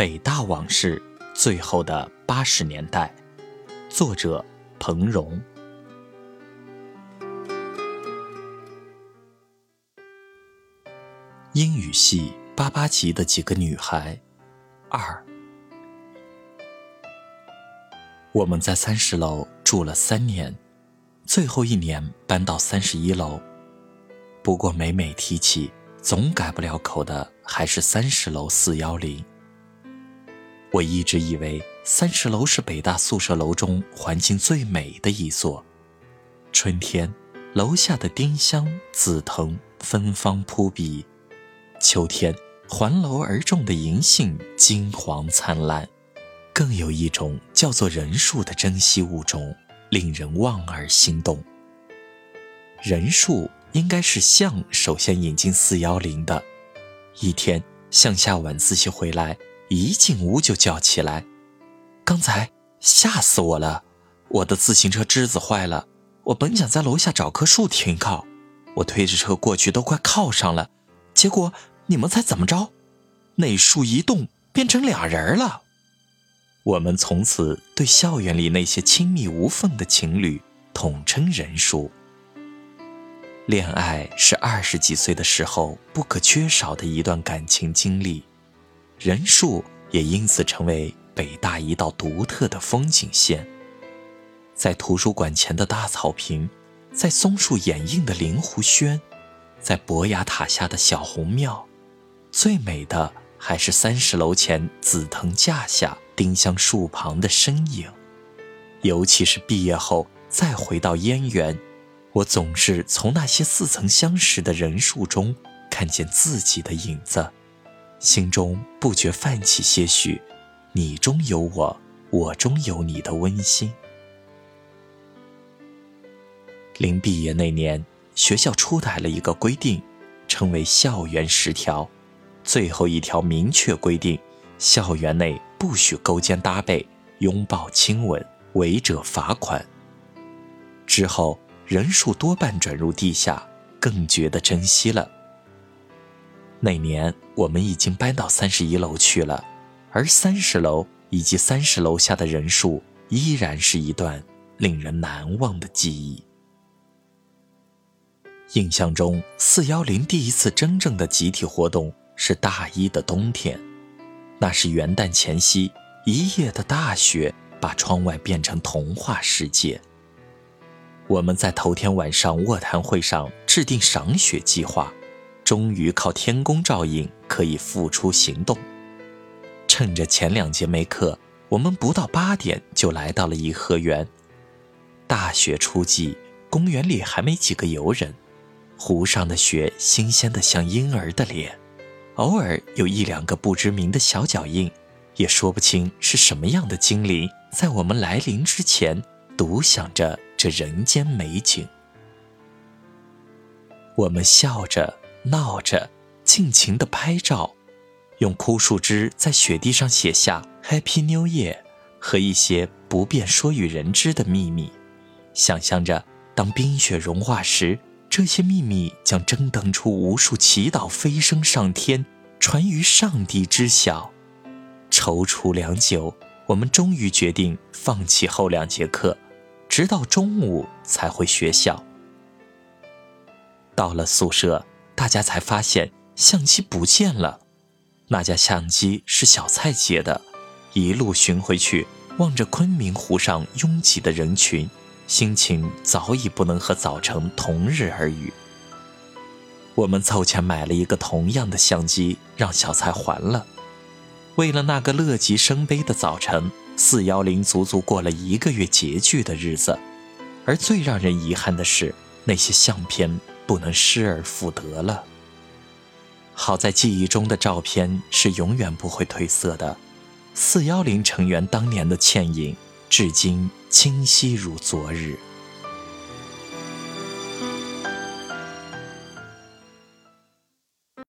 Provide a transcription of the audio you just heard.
北大往事：最后的八十年代》，作者彭荣。英语系八八级的几个女孩，二。我们在三十楼住了三年，最后一年搬到三十一楼。不过每每提起，总改不了口的还是三十楼四幺零。我一直以为三十楼是北大宿舍楼中环境最美的一座。春天，楼下的丁香、紫藤芬芳扑鼻；秋天，环楼而种的银杏金黄灿烂。更有一种叫做人树的珍稀物种，令人望而心动。人树。应该是象首先引进四幺零的。一天，向下晚自习回来，一进屋就叫起来：“刚才吓死我了！我的自行车支子坏了，我本想在楼下找棵树停靠，我推着车过去都快靠上了，结果你们猜怎么着？那树一动，变成俩人了。”我们从此对校园里那些亲密无缝的情侣统称“人树”。恋爱是二十几岁的时候不可缺少的一段感情经历，人数也因此成为北大一道独特的风景线。在图书馆前的大草坪，在松树掩映的灵湖轩，在博雅塔下的小红庙，最美的还是三十楼前紫藤架下丁香树旁的身影。尤其是毕业后再回到燕园。我总是从那些似曾相识的人数中看见自己的影子，心中不觉泛起些许“你中有我，我中有你”的温馨。临毕业那年，学校出台了一个规定，称为“校园十条”，最后一条明确规定，校园内不许勾肩搭背、拥抱亲吻，违者罚款。之后。人数多半转入地下，更觉得珍惜了。那年我们已经搬到三十一楼去了，而三十楼以及三十楼下的人数依然是一段令人难忘的记忆。印象中，四幺零第一次真正的集体活动是大一的冬天，那是元旦前夕，一夜的大雪把窗外变成童话世界。我们在头天晚上卧谈会上制定赏雪计划，终于靠天公照应，可以付出行动。趁着前两节没课，我们不到八点就来到了颐和园。大雪初霁，公园里还没几个游人，湖上的雪新鲜的像婴儿的脸，偶尔有一两个不知名的小脚印，也说不清是什么样的精灵，在我们来临之前独享着。这人间美景，我们笑着闹着，尽情的拍照，用枯树枝在雪地上写下 “Happy New Year” 和一些不便说与人知的秘密，想象着当冰雪融化时，这些秘密将蒸腾出无数祈祷，飞升上天，传于上帝知晓。踌躇良久，我们终于决定放弃后两节课。直到中午才回学校。到了宿舍，大家才发现相机不见了。那架相机是小蔡借的。一路寻回去，望着昆明湖上拥挤的人群，心情早已不能和早晨同日而语。我们凑钱买了一个同样的相机，让小蔡还了。为了那个乐极生悲的早晨。四幺零足足过了一个月拮据的日子，而最让人遗憾的是，那些相片不能失而复得了。好在记忆中的照片是永远不会褪色的，四幺零成员当年的倩影，至今清晰如昨日。